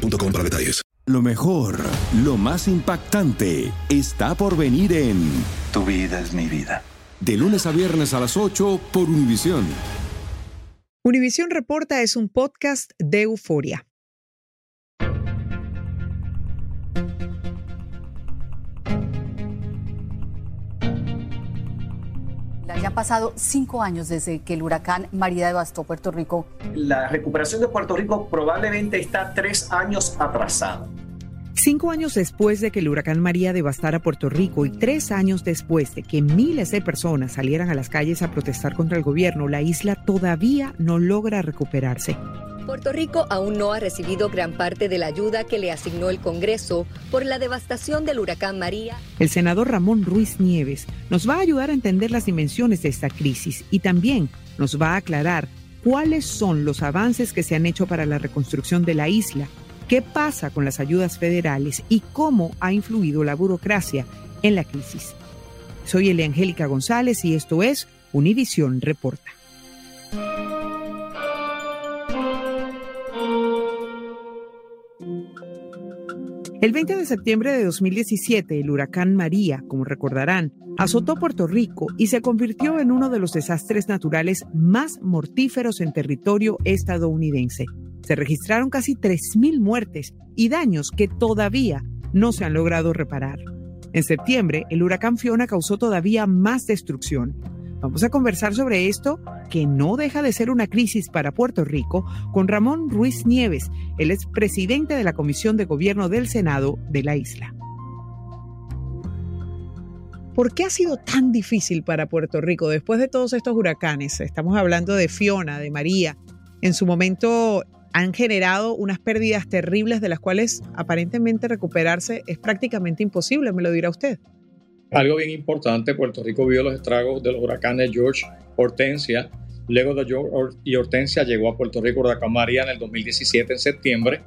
para detalles. Lo mejor, lo más impactante, está por venir en Tu vida es mi vida. De lunes a viernes a las 8 por Univisión. Univisión Reporta es un podcast de euforia. Ya han pasado cinco años desde que el huracán María devastó Puerto Rico. La recuperación de Puerto Rico probablemente está tres años atrasada. Cinco años después de que el huracán María devastara Puerto Rico y tres años después de que miles de personas salieran a las calles a protestar contra el gobierno, la isla todavía no logra recuperarse. Puerto Rico aún no ha recibido gran parte de la ayuda que le asignó el Congreso por la devastación del huracán María. El senador Ramón Ruiz Nieves nos va a ayudar a entender las dimensiones de esta crisis y también nos va a aclarar cuáles son los avances que se han hecho para la reconstrucción de la isla, qué pasa con las ayudas federales y cómo ha influido la burocracia en la crisis. Soy Eliangélica González y esto es Univisión Reporta. El 20 de septiembre de 2017, el huracán María, como recordarán, azotó Puerto Rico y se convirtió en uno de los desastres naturales más mortíferos en territorio estadounidense. Se registraron casi 3.000 muertes y daños que todavía no se han logrado reparar. En septiembre, el huracán Fiona causó todavía más destrucción Vamos a conversar sobre esto, que no deja de ser una crisis para Puerto Rico, con Ramón Ruiz Nieves, el es presidente de la Comisión de Gobierno del Senado de la isla. ¿Por qué ha sido tan difícil para Puerto Rico después de todos estos huracanes? Estamos hablando de Fiona, de María. En su momento han generado unas pérdidas terribles de las cuales aparentemente recuperarse es prácticamente imposible, me lo dirá usted. Algo bien importante, Puerto Rico vio los estragos de los huracanes George, Hortensia. Luego de George y Hortensia llegó a Puerto Rico huracán María en el 2017 en septiembre,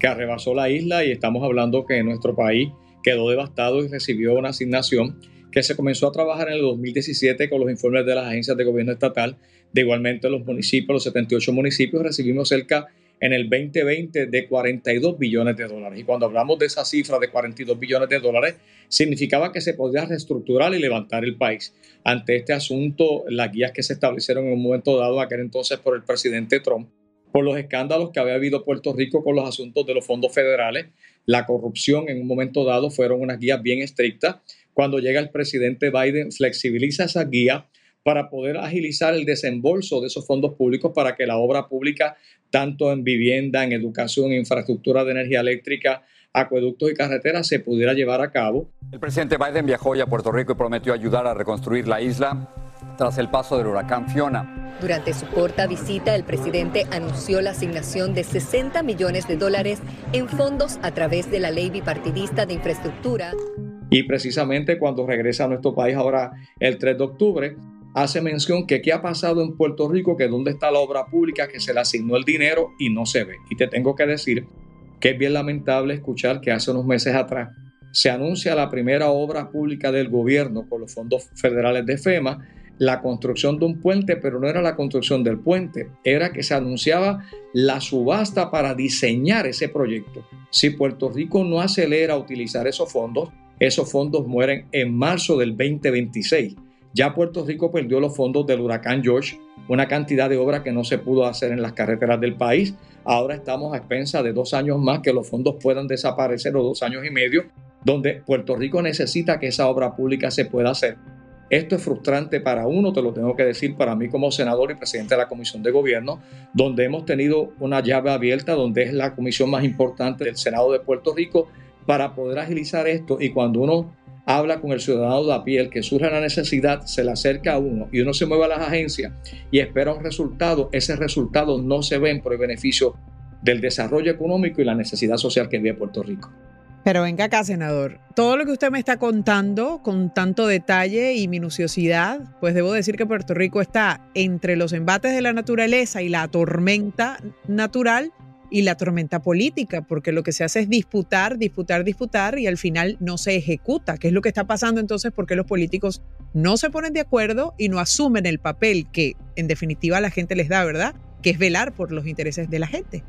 que arrebasó la isla y estamos hablando que nuestro país quedó devastado y recibió una asignación que se comenzó a trabajar en el 2017 con los informes de las agencias de gobierno estatal. De igualmente los municipios, los 78 municipios, recibimos cerca en el 2020 de 42 billones de dólares. Y cuando hablamos de esa cifra de 42 billones de dólares, significaba que se podía reestructurar y levantar el país. Ante este asunto, las guías que se establecieron en un momento dado, aquel entonces por el presidente Trump, por los escándalos que había habido Puerto Rico con los asuntos de los fondos federales, la corrupción en un momento dado fueron unas guías bien estrictas. Cuando llega el presidente Biden, flexibiliza esas guías para poder agilizar el desembolso de esos fondos públicos para que la obra pública, tanto en vivienda, en educación, infraestructura de energía eléctrica, acueductos y carreteras, se pudiera llevar a cabo. El presidente Biden viajó hoy a Puerto Rico y prometió ayudar a reconstruir la isla tras el paso del huracán Fiona. Durante su corta visita, el presidente anunció la asignación de 60 millones de dólares en fondos a través de la ley bipartidista de infraestructura. Y precisamente cuando regresa a nuestro país ahora el 3 de octubre, hace mención que qué ha pasado en Puerto Rico, que dónde está la obra pública, que se le asignó el dinero y no se ve. Y te tengo que decir que es bien lamentable escuchar que hace unos meses atrás se anuncia la primera obra pública del gobierno con los fondos federales de FEMA, la construcción de un puente, pero no era la construcción del puente, era que se anunciaba la subasta para diseñar ese proyecto. Si Puerto Rico no acelera utilizar esos fondos, esos fondos mueren en marzo del 2026. Ya Puerto Rico perdió los fondos del huracán George, una cantidad de obra que no se pudo hacer en las carreteras del país. Ahora estamos a expensas de dos años más que los fondos puedan desaparecer o dos años y medio, donde Puerto Rico necesita que esa obra pública se pueda hacer. Esto es frustrante para uno, te lo tengo que decir, para mí como senador y presidente de la Comisión de Gobierno, donde hemos tenido una llave abierta, donde es la comisión más importante del Senado de Puerto Rico, para poder agilizar esto. Y cuando uno habla con el ciudadano de a pie, que surge la necesidad, se le acerca a uno y uno se mueve a las agencias y espera un resultado, ese resultado no se ve por el beneficio del desarrollo económico y la necesidad social que vive Puerto Rico. Pero venga acá, senador. Todo lo que usted me está contando con tanto detalle y minuciosidad, pues debo decir que Puerto Rico está entre los embates de la naturaleza y la tormenta natural y la tormenta política, porque lo que se hace es disputar, disputar, disputar y al final no se ejecuta. ¿Qué es lo que está pasando entonces? Porque los políticos no se ponen de acuerdo y no asumen el papel que en definitiva la gente les da, ¿verdad? Que es velar por los intereses de la gente.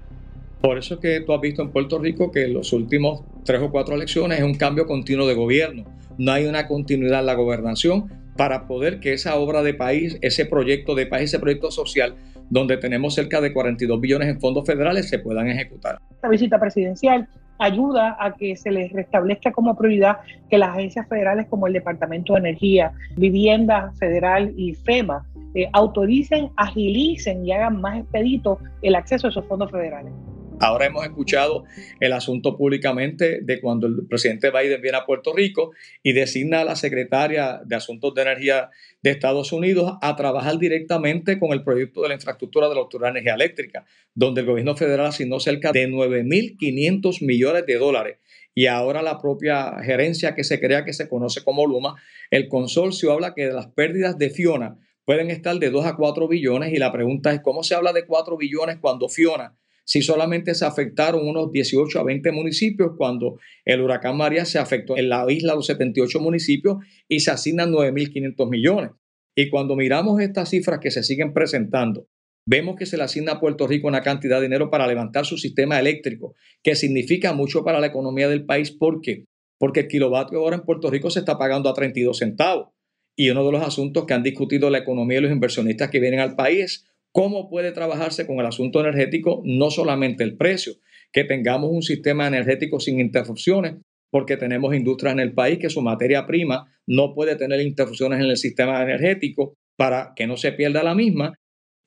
Por eso es que tú has visto en Puerto Rico que en los últimos tres o cuatro elecciones es un cambio continuo de gobierno. No hay una continuidad en la gobernación para poder que esa obra de país, ese proyecto de país, ese proyecto social, donde tenemos cerca de 42 billones en fondos federales, se puedan ejecutar. Esta visita presidencial ayuda a que se les restablezca como prioridad que las agencias federales como el Departamento de Energía, Vivienda Federal y FEMA eh, autoricen, agilicen y hagan más expedito el acceso a esos fondos federales. Ahora hemos escuchado el asunto públicamente de cuando el presidente Biden viene a Puerto Rico y designa a la secretaria de Asuntos de Energía de Estados Unidos a trabajar directamente con el proyecto de la infraestructura de la Autoridad Energía Eléctrica, donde el gobierno federal asignó cerca de 9.500 millones de dólares. Y ahora la propia gerencia que se crea que se conoce como Luma, el consorcio habla que las pérdidas de Fiona pueden estar de 2 a 4 billones y la pregunta es cómo se habla de 4 billones cuando Fiona si solamente se afectaron unos 18 a 20 municipios cuando el huracán María se afectó en la isla los 78 municipios y se asignan 9.500 millones. Y cuando miramos estas cifras que se siguen presentando, vemos que se le asigna a Puerto Rico una cantidad de dinero para levantar su sistema eléctrico, que significa mucho para la economía del país. ¿Por qué? Porque el kilovatio ahora en Puerto Rico se está pagando a 32 centavos. Y uno de los asuntos que han discutido la economía y los inversionistas que vienen al país cómo puede trabajarse con el asunto energético, no solamente el precio, que tengamos un sistema energético sin interrupciones, porque tenemos industrias en el país que su materia prima no puede tener interrupciones en el sistema energético para que no se pierda la misma.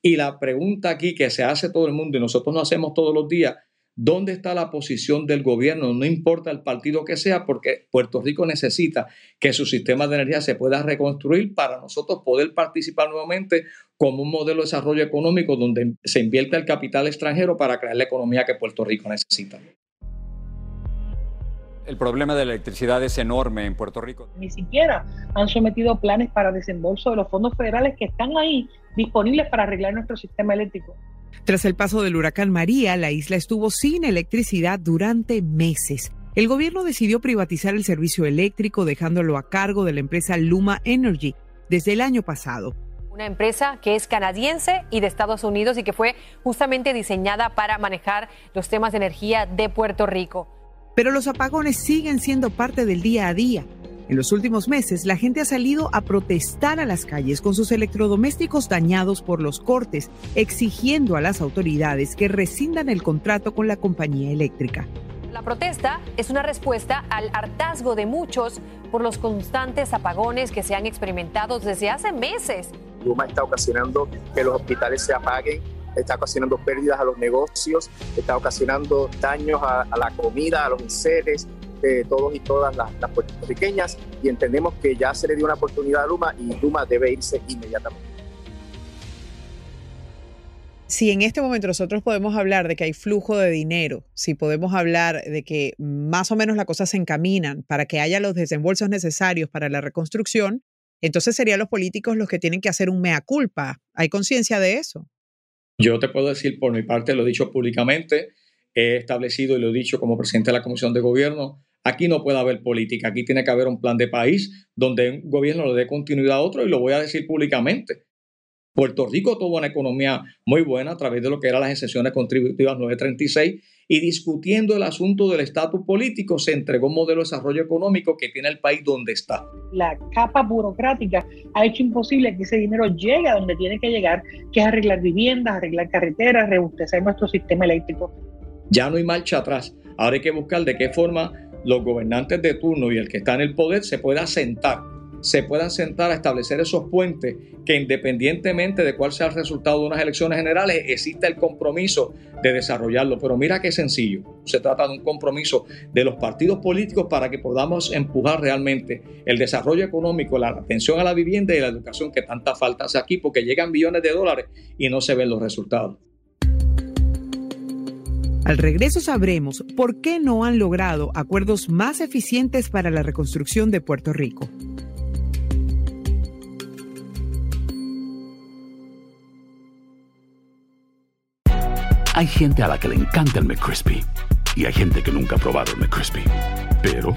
Y la pregunta aquí que se hace todo el mundo y nosotros no hacemos todos los días, dónde está la posición del gobierno, no importa el partido que sea, porque Puerto Rico necesita que su sistema de energía se pueda reconstruir para nosotros poder participar nuevamente como un modelo de desarrollo económico donde se invierte el capital extranjero para crear la economía que Puerto Rico necesita. El problema de la electricidad es enorme en Puerto Rico. Ni siquiera han sometido planes para desembolso de los fondos federales que están ahí disponibles para arreglar nuestro sistema eléctrico. Tras el paso del huracán María, la isla estuvo sin electricidad durante meses. El gobierno decidió privatizar el servicio eléctrico dejándolo a cargo de la empresa Luma Energy desde el año pasado. Una empresa que es canadiense y de Estados Unidos y que fue justamente diseñada para manejar los temas de energía de Puerto Rico. Pero los apagones siguen siendo parte del día a día. En los últimos meses, la gente ha salido a protestar a las calles con sus electrodomésticos dañados por los cortes, exigiendo a las autoridades que rescindan el contrato con la compañía eléctrica. La protesta es una respuesta al hartazgo de muchos por los constantes apagones que se han experimentado desde hace meses. Luma está ocasionando que los hospitales se apaguen, está ocasionando pérdidas a los negocios, está ocasionando daños a, a la comida, a los enseres, de todos y todas las, puertorriqueñas y entendemos que ya se le dio una oportunidad a Luma y Luma debe irse inmediatamente. Si en este momento nosotros podemos hablar de que hay flujo de dinero, si podemos hablar de que más o menos las cosas se encaminan para que haya los desembolsos necesarios para la reconstrucción, entonces serían los políticos los que tienen que hacer un mea culpa. ¿Hay conciencia de eso? Yo te puedo decir por mi parte, lo he dicho públicamente, he establecido y lo he dicho como presidente de la Comisión de Gobierno, Aquí no puede haber política, aquí tiene que haber un plan de país donde un gobierno le dé continuidad a otro y lo voy a decir públicamente. Puerto Rico tuvo una economía muy buena a través de lo que eran las excepciones contributivas 936 y discutiendo el asunto del estatus político se entregó un modelo de desarrollo económico que tiene el país donde está. La capa burocrática ha hecho imposible que ese dinero llegue a donde tiene que llegar, que es arreglar viviendas, arreglar carreteras, rebustecer nuestro sistema eléctrico. Ya no hay marcha atrás. Ahora hay que buscar de qué forma los gobernantes de turno y el que está en el poder se puedan sentar, se puedan sentar a establecer esos puentes que independientemente de cuál sea el resultado de unas elecciones generales, exista el compromiso de desarrollarlo. Pero mira qué sencillo, se trata de un compromiso de los partidos políticos para que podamos empujar realmente el desarrollo económico, la atención a la vivienda y la educación que tanta falta hace aquí, porque llegan billones de dólares y no se ven los resultados. Al regreso sabremos por qué no han logrado acuerdos más eficientes para la reconstrucción de Puerto Rico. Hay gente a la que le encanta el McCrispy y hay gente que nunca ha probado el McCrispy. Pero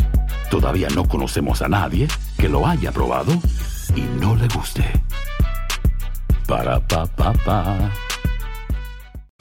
todavía no conocemos a nadie que lo haya probado y no le guste. Para pa pa pa.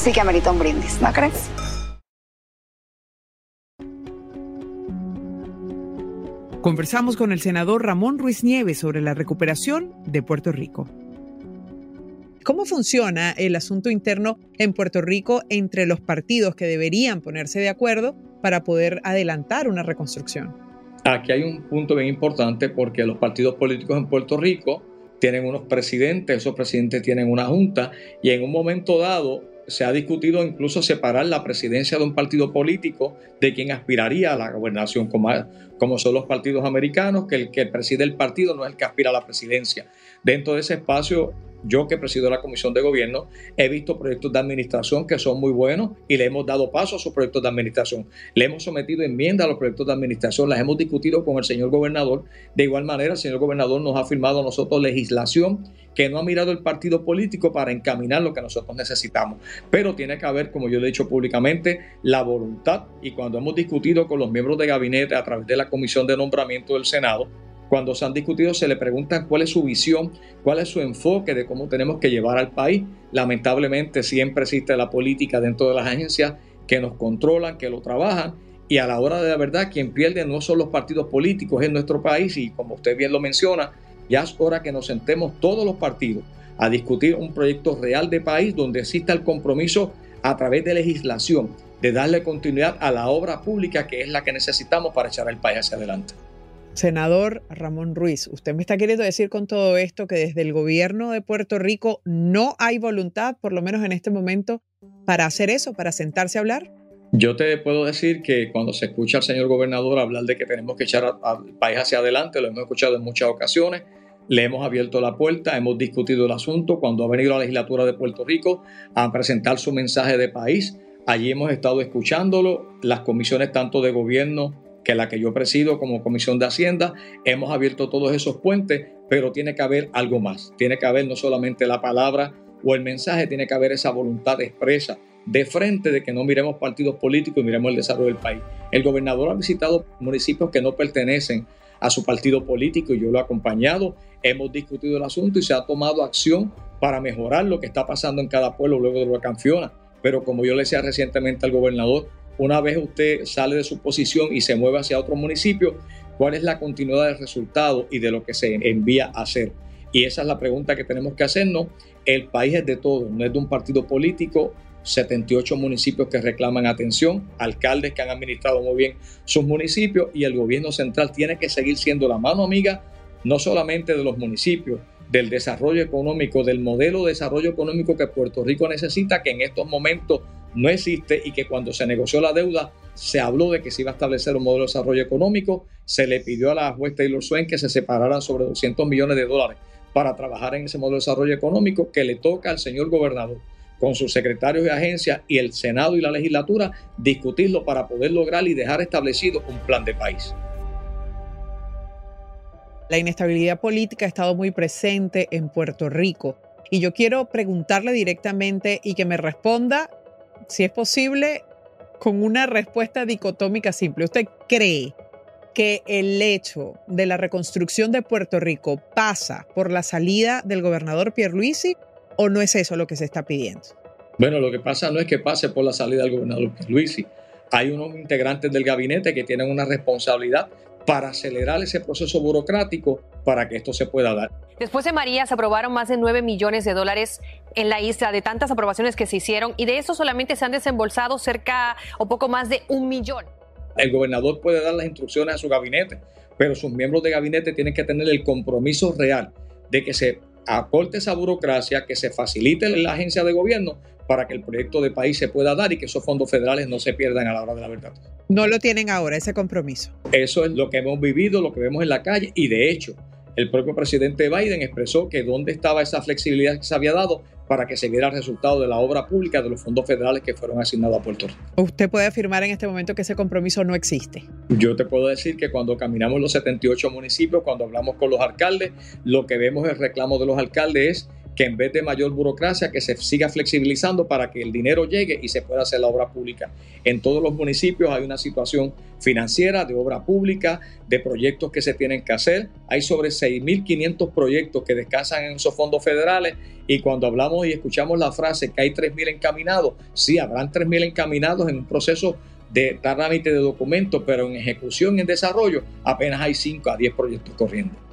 sí que amerita un brindis, ¿no crees? Conversamos con el senador Ramón Ruiz Nieves sobre la recuperación de Puerto Rico. ¿Cómo funciona el asunto interno en Puerto Rico entre los partidos que deberían ponerse de acuerdo para poder adelantar una reconstrucción? Aquí hay un punto bien importante porque los partidos políticos en Puerto Rico tienen unos presidentes, esos presidentes tienen una junta y en un momento dado se ha discutido incluso separar la presidencia de un partido político de quien aspiraría a la gobernación, como, como son los partidos americanos, que el que preside el partido no es el que aspira a la presidencia. Dentro de ese espacio, yo que presido la Comisión de Gobierno, he visto proyectos de administración que son muy buenos y le hemos dado paso a esos proyectos de administración. Le hemos sometido enmiendas a los proyectos de administración, las hemos discutido con el señor gobernador. De igual manera, el señor gobernador nos ha firmado a nosotros legislación que no ha mirado el partido político para encaminar lo que nosotros necesitamos. Pero tiene que haber, como yo le he dicho públicamente, la voluntad. Y cuando hemos discutido con los miembros de gabinete a través de la Comisión de Nombramiento del Senado, cuando se han discutido se le preguntan cuál es su visión, cuál es su enfoque de cómo tenemos que llevar al país. Lamentablemente siempre existe la política dentro de las agencias que nos controlan, que lo trabajan y a la hora de la verdad quien pierde no son los partidos políticos en nuestro país y como usted bien lo menciona, ya es hora que nos sentemos todos los partidos a discutir un proyecto real de país donde exista el compromiso a través de legislación de darle continuidad a la obra pública que es la que necesitamos para echar el país hacia adelante. Senador Ramón Ruiz, usted me está queriendo decir con todo esto que desde el gobierno de Puerto Rico no hay voluntad, por lo menos en este momento, para hacer eso, para sentarse a hablar. Yo te puedo decir que cuando se escucha al señor gobernador hablar de que tenemos que echar al país hacia adelante, lo hemos escuchado en muchas ocasiones, le hemos abierto la puerta, hemos discutido el asunto, cuando ha venido la legislatura de Puerto Rico a presentar su mensaje de país, allí hemos estado escuchándolo, las comisiones tanto de gobierno que la que yo presido como Comisión de Hacienda, hemos abierto todos esos puentes, pero tiene que haber algo más. Tiene que haber no solamente la palabra o el mensaje, tiene que haber esa voluntad expresa de frente de que no miremos partidos políticos y miremos el desarrollo del país. El gobernador ha visitado municipios que no pertenecen a su partido político y yo lo he acompañado. Hemos discutido el asunto y se ha tomado acción para mejorar lo que está pasando en cada pueblo luego de huracán Fiona. Pero como yo le decía recientemente al gobernador, una vez usted sale de su posición y se mueve hacia otro municipio, ¿cuál es la continuidad del resultado y de lo que se envía a hacer? Y esa es la pregunta que tenemos que hacernos. El país es de todos, no es de un partido político. 78 municipios que reclaman atención, alcaldes que han administrado muy bien sus municipios y el gobierno central tiene que seguir siendo la mano amiga no solamente de los municipios, del desarrollo económico, del modelo de desarrollo económico que Puerto Rico necesita, que en estos momentos no existe y que cuando se negoció la deuda se habló de que se iba a establecer un modelo de desarrollo económico, se le pidió a la juez Taylor Swain que se separaran sobre 200 millones de dólares para trabajar en ese modelo de desarrollo económico que le toca al señor gobernador con sus secretarios de agencia y el Senado y la legislatura discutirlo para poder lograr y dejar establecido un plan de país. La inestabilidad política ha estado muy presente en Puerto Rico y yo quiero preguntarle directamente y que me responda, si es posible, con una respuesta dicotómica simple. ¿Usted cree que el hecho de la reconstrucción de Puerto Rico pasa por la salida del gobernador Pierluisi o no es eso lo que se está pidiendo? Bueno, lo que pasa no es que pase por la salida del gobernador Pierluisi. Hay unos integrantes del gabinete que tienen una responsabilidad para acelerar ese proceso burocrático para que esto se pueda dar. Después de María se aprobaron más de 9 millones de dólares en la isla de tantas aprobaciones que se hicieron y de eso solamente se han desembolsado cerca o poco más de un millón. El gobernador puede dar las instrucciones a su gabinete, pero sus miembros de gabinete tienen que tener el compromiso real de que se aporte esa burocracia, que se facilite la agencia de gobierno para que el proyecto de país se pueda dar y que esos fondos federales no se pierdan a la hora de la verdad. No lo tienen ahora, ese compromiso. Eso es lo que hemos vivido, lo que vemos en la calle y de hecho el propio presidente Biden expresó que dónde estaba esa flexibilidad que se había dado para que se viera el resultado de la obra pública de los fondos federales que fueron asignados a Puerto Rico. ¿Usted puede afirmar en este momento que ese compromiso no existe? Yo te puedo decir que cuando caminamos los 78 municipios, cuando hablamos con los alcaldes, lo que vemos el reclamo de los alcaldes es que en vez de mayor burocracia, que se siga flexibilizando para que el dinero llegue y se pueda hacer la obra pública. En todos los municipios hay una situación financiera, de obra pública, de proyectos que se tienen que hacer. Hay sobre 6.500 proyectos que descansan en esos fondos federales y cuando hablamos y escuchamos la frase que hay 3.000 encaminados, sí, habrán 3.000 encaminados en un proceso de trámite de documentos, pero en ejecución en desarrollo apenas hay 5 a 10 proyectos corriendo.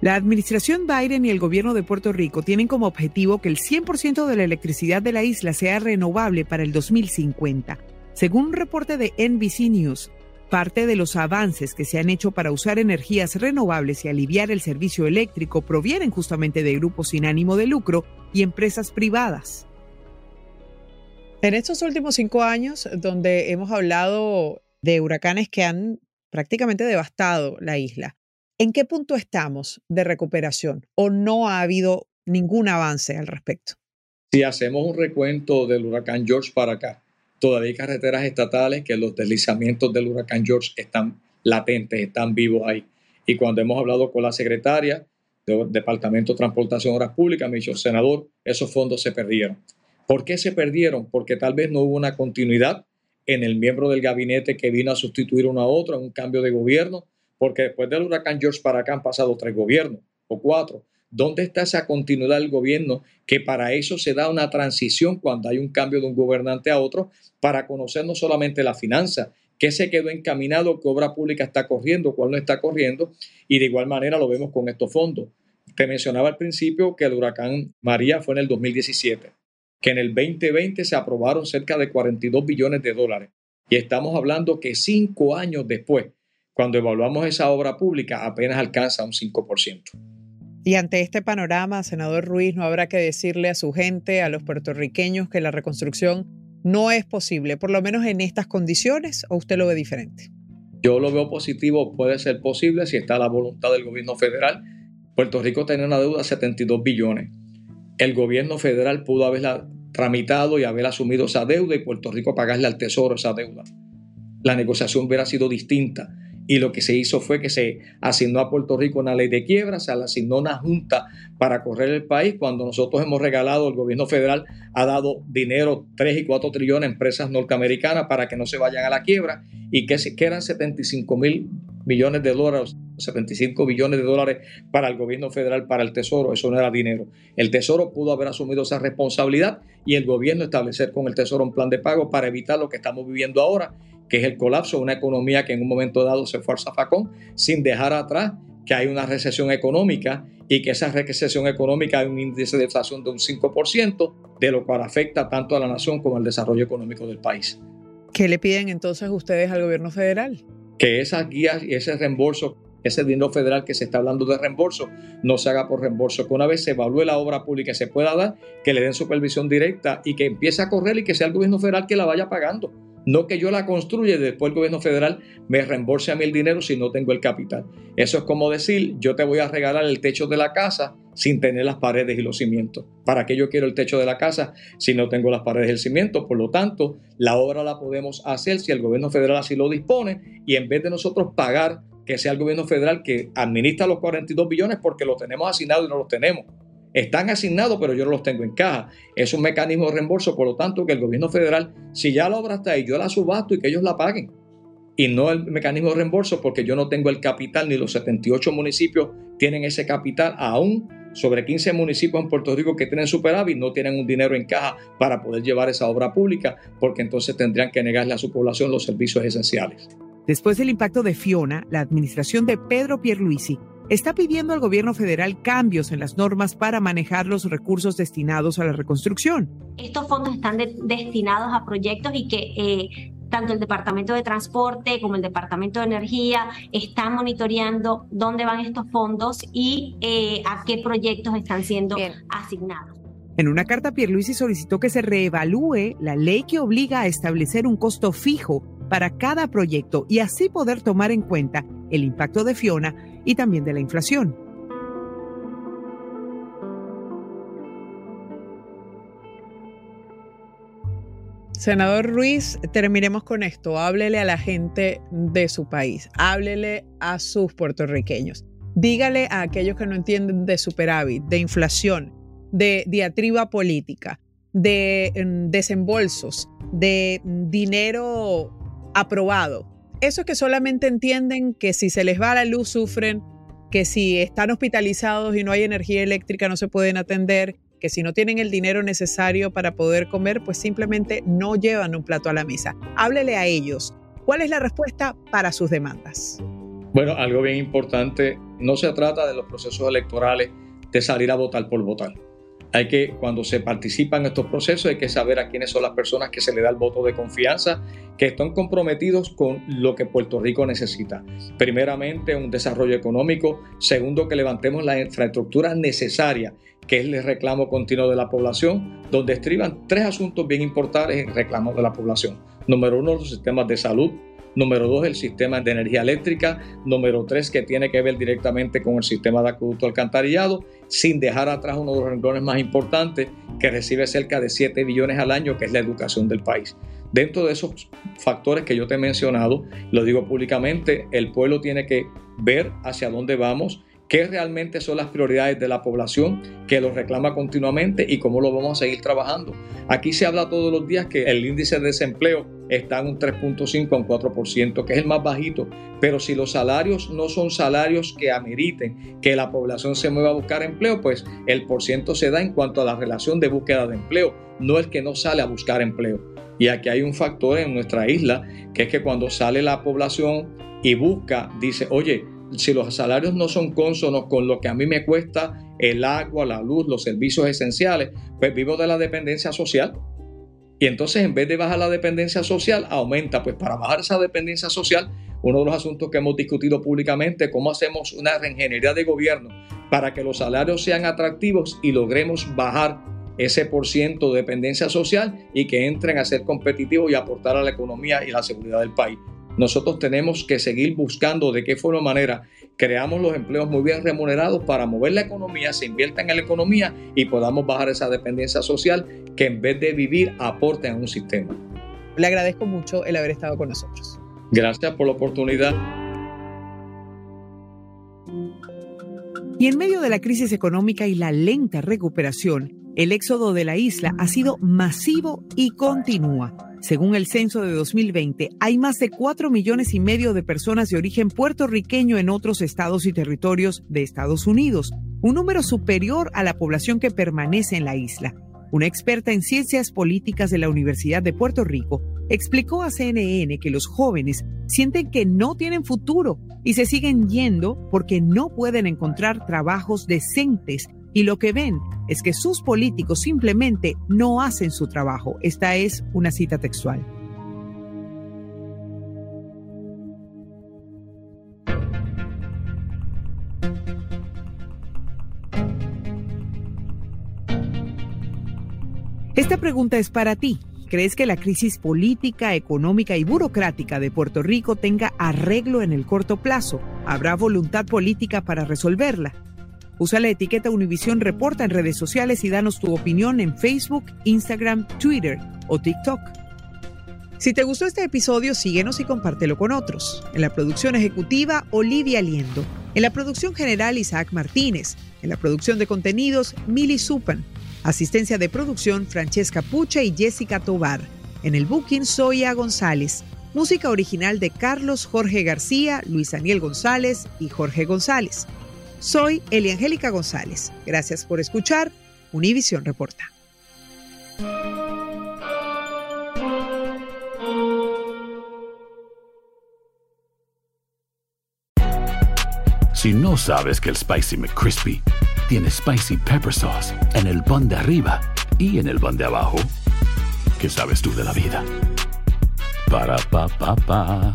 La administración Biden y el gobierno de Puerto Rico tienen como objetivo que el 100% de la electricidad de la isla sea renovable para el 2050. Según un reporte de NBC News, parte de los avances que se han hecho para usar energías renovables y aliviar el servicio eléctrico provienen justamente de grupos sin ánimo de lucro y empresas privadas. En estos últimos cinco años, donde hemos hablado de huracanes que han prácticamente devastado la isla, ¿En qué punto estamos de recuperación o no ha habido ningún avance al respecto? Si hacemos un recuento del huracán George para acá, todavía hay carreteras estatales que los deslizamientos del huracán George están latentes, están vivos ahí. Y cuando hemos hablado con la secretaria del Departamento de Transportación y Obras Públicas, me dicho, senador, esos fondos se perdieron. ¿Por qué se perdieron? Porque tal vez no hubo una continuidad en el miembro del gabinete que vino a sustituir uno a otro, un cambio de gobierno porque después del huracán George para acá han pasado tres gobiernos o cuatro. ¿Dónde está esa continuidad del gobierno? Que para eso se da una transición cuando hay un cambio de un gobernante a otro, para conocer no solamente la finanza, qué se quedó encaminado, qué obra pública está corriendo, cuál no está corriendo, y de igual manera lo vemos con estos fondos. Te mencionaba al principio que el huracán María fue en el 2017, que en el 2020 se aprobaron cerca de 42 billones de dólares, y estamos hablando que cinco años después, cuando evaluamos esa obra pública apenas alcanza un 5%. Y ante este panorama, senador Ruiz, ¿no habrá que decirle a su gente, a los puertorriqueños, que la reconstrucción no es posible, por lo menos en estas condiciones, o usted lo ve diferente? Yo lo veo positivo, puede ser posible si está la voluntad del gobierno federal. Puerto Rico tiene una deuda de 72 billones. El gobierno federal pudo haberla tramitado y haber asumido esa deuda y Puerto Rico pagarle al Tesoro esa deuda. La negociación hubiera sido distinta y lo que se hizo fue que se asignó a Puerto Rico una ley de quiebra, se le asignó una junta para correr el país, cuando nosotros hemos regalado, el gobierno federal ha dado dinero, 3 y 4 trillones a empresas norteamericanas para que no se vayan a la quiebra y que, que eran 75 mil millones de dólares, 75 billones de dólares para el gobierno federal, para el Tesoro, eso no era dinero. El Tesoro pudo haber asumido esa responsabilidad y el gobierno establecer con el Tesoro un plan de pago para evitar lo que estamos viviendo ahora que es el colapso de una economía que en un momento dado se fue al zafacón, sin dejar atrás que hay una recesión económica y que esa recesión económica hay un índice de inflación de un 5%, de lo cual afecta tanto a la nación como al desarrollo económico del país. ¿Qué le piden entonces ustedes al gobierno federal? Que esas guías y ese reembolso, ese dinero federal que se está hablando de reembolso, no se haga por reembolso, que una vez se evalúe la obra pública y se pueda dar, que le den supervisión directa y que empiece a correr y que sea el gobierno federal que la vaya pagando no que yo la construya y después el gobierno federal me reembolse a mí el dinero si no tengo el capital. Eso es como decir, yo te voy a regalar el techo de la casa sin tener las paredes y los cimientos. ¿Para qué yo quiero el techo de la casa si no tengo las paredes y el cimiento? Por lo tanto, la obra la podemos hacer si el gobierno federal así lo dispone y en vez de nosotros pagar que sea el gobierno federal que administra los 42 billones porque lo tenemos asignado y no los tenemos. Están asignados, pero yo no los tengo en caja. Es un mecanismo de reembolso, por lo tanto, que el gobierno federal, si ya la obra está ahí, yo la subasto y que ellos la paguen. Y no el mecanismo de reembolso porque yo no tengo el capital, ni los 78 municipios tienen ese capital aún sobre 15 municipios en Puerto Rico que tienen superávit no tienen un dinero en caja para poder llevar esa obra pública, porque entonces tendrían que negarle a su población los servicios esenciales. Después del impacto de Fiona, la administración de Pedro Pierluisi está pidiendo al gobierno federal cambios en las normas para manejar los recursos destinados a la reconstrucción. Estos fondos están destinados a proyectos y que eh, tanto el Departamento de Transporte como el Departamento de Energía están monitoreando dónde van estos fondos y eh, a qué proyectos están siendo asignados. En una carta, Pierluisi solicitó que se reevalúe la ley que obliga a establecer un costo fijo para cada proyecto y así poder tomar en cuenta el impacto de Fiona y también de la inflación. Senador Ruiz, terminemos con esto. Háblele a la gente de su país, háblele a sus puertorriqueños. Dígale a aquellos que no entienden de superávit, de inflación, de diatriba política, de mm, desembolsos, de dinero aprobado. Eso que solamente entienden que si se les va la luz sufren, que si están hospitalizados y no hay energía eléctrica no se pueden atender, que si no tienen el dinero necesario para poder comer, pues simplemente no llevan un plato a la mesa. Háblele a ellos. ¿Cuál es la respuesta para sus demandas? Bueno, algo bien importante, no se trata de los procesos electorales de salir a votar por votar. Hay que, cuando se participa en estos procesos, hay que saber a quiénes son las personas que se le da el voto de confianza, que están comprometidos con lo que Puerto Rico necesita. Primeramente, un desarrollo económico. Segundo, que levantemos la infraestructura necesaria, que es el reclamo continuo de la población, donde estriban tres asuntos bien importantes en reclamo de la población. Número uno, los sistemas de salud. Número dos, el sistema de energía eléctrica. Número tres, que tiene que ver directamente con el sistema de acueducto alcantarillado, sin dejar atrás uno de los renglones más importantes, que recibe cerca de 7 billones al año, que es la educación del país. Dentro de esos factores que yo te he mencionado, lo digo públicamente, el pueblo tiene que ver hacia dónde vamos, qué realmente son las prioridades de la población que lo reclama continuamente y cómo lo vamos a seguir trabajando. Aquí se habla todos los días que el índice de desempleo está en un 3.5 a un 4%, que es el más bajito, pero si los salarios no son salarios que ameriten que la población se mueva a buscar empleo, pues el porciento se da en cuanto a la relación de búsqueda de empleo, no el que no sale a buscar empleo. Y aquí hay un factor en nuestra isla, que es que cuando sale la población y busca, dice, oye, si los salarios no son cónsonos con lo que a mí me cuesta el agua, la luz, los servicios esenciales, pues vivo de la dependencia social. Y entonces en vez de bajar la dependencia social, aumenta. Pues para bajar esa dependencia social, uno de los asuntos que hemos discutido públicamente, cómo hacemos una reingeniería de gobierno para que los salarios sean atractivos y logremos bajar ese por ciento de dependencia social y que entren a ser competitivos y aportar a la economía y la seguridad del país nosotros tenemos que seguir buscando de qué forma manera creamos los empleos muy bien remunerados para mover la economía, se invierta en la economía y podamos bajar esa dependencia social que en vez de vivir aporte a un sistema. Le agradezco mucho el haber estado con nosotros. Gracias por la oportunidad. Y en medio de la crisis económica y la lenta recuperación, el éxodo de la isla ha sido masivo y continúa. Según el censo de 2020, hay más de 4 millones y medio de personas de origen puertorriqueño en otros estados y territorios de Estados Unidos, un número superior a la población que permanece en la isla. Una experta en ciencias políticas de la Universidad de Puerto Rico explicó a CNN que los jóvenes sienten que no tienen futuro y se siguen yendo porque no pueden encontrar trabajos decentes y lo que ven es que sus políticos simplemente no hacen su trabajo. Esta es una cita textual. Esta pregunta es para ti. ¿Crees que la crisis política, económica y burocrática de Puerto Rico tenga arreglo en el corto plazo? ¿Habrá voluntad política para resolverla? Usa la etiqueta Univisión Reporta en redes sociales y danos tu opinión en Facebook, Instagram, Twitter o TikTok. Si te gustó este episodio, síguenos y compártelo con otros. En la producción ejecutiva, Olivia Liendo. En la producción general, Isaac Martínez. En la producción de contenidos, Mili Supan. Asistencia de producción, Francesca Puche y Jessica Tobar. En el booking, Zoya González. Música original de Carlos Jorge García, Luis Daniel González y Jorge González. Soy Eliangélica González. Gracias por escuchar. Univisión Reporta. Si no sabes que el Spicy McCrispy tiene Spicy Pepper Sauce en el pan de arriba y en el pan de abajo, ¿qué sabes tú de la vida? Para, pa, pa, pa.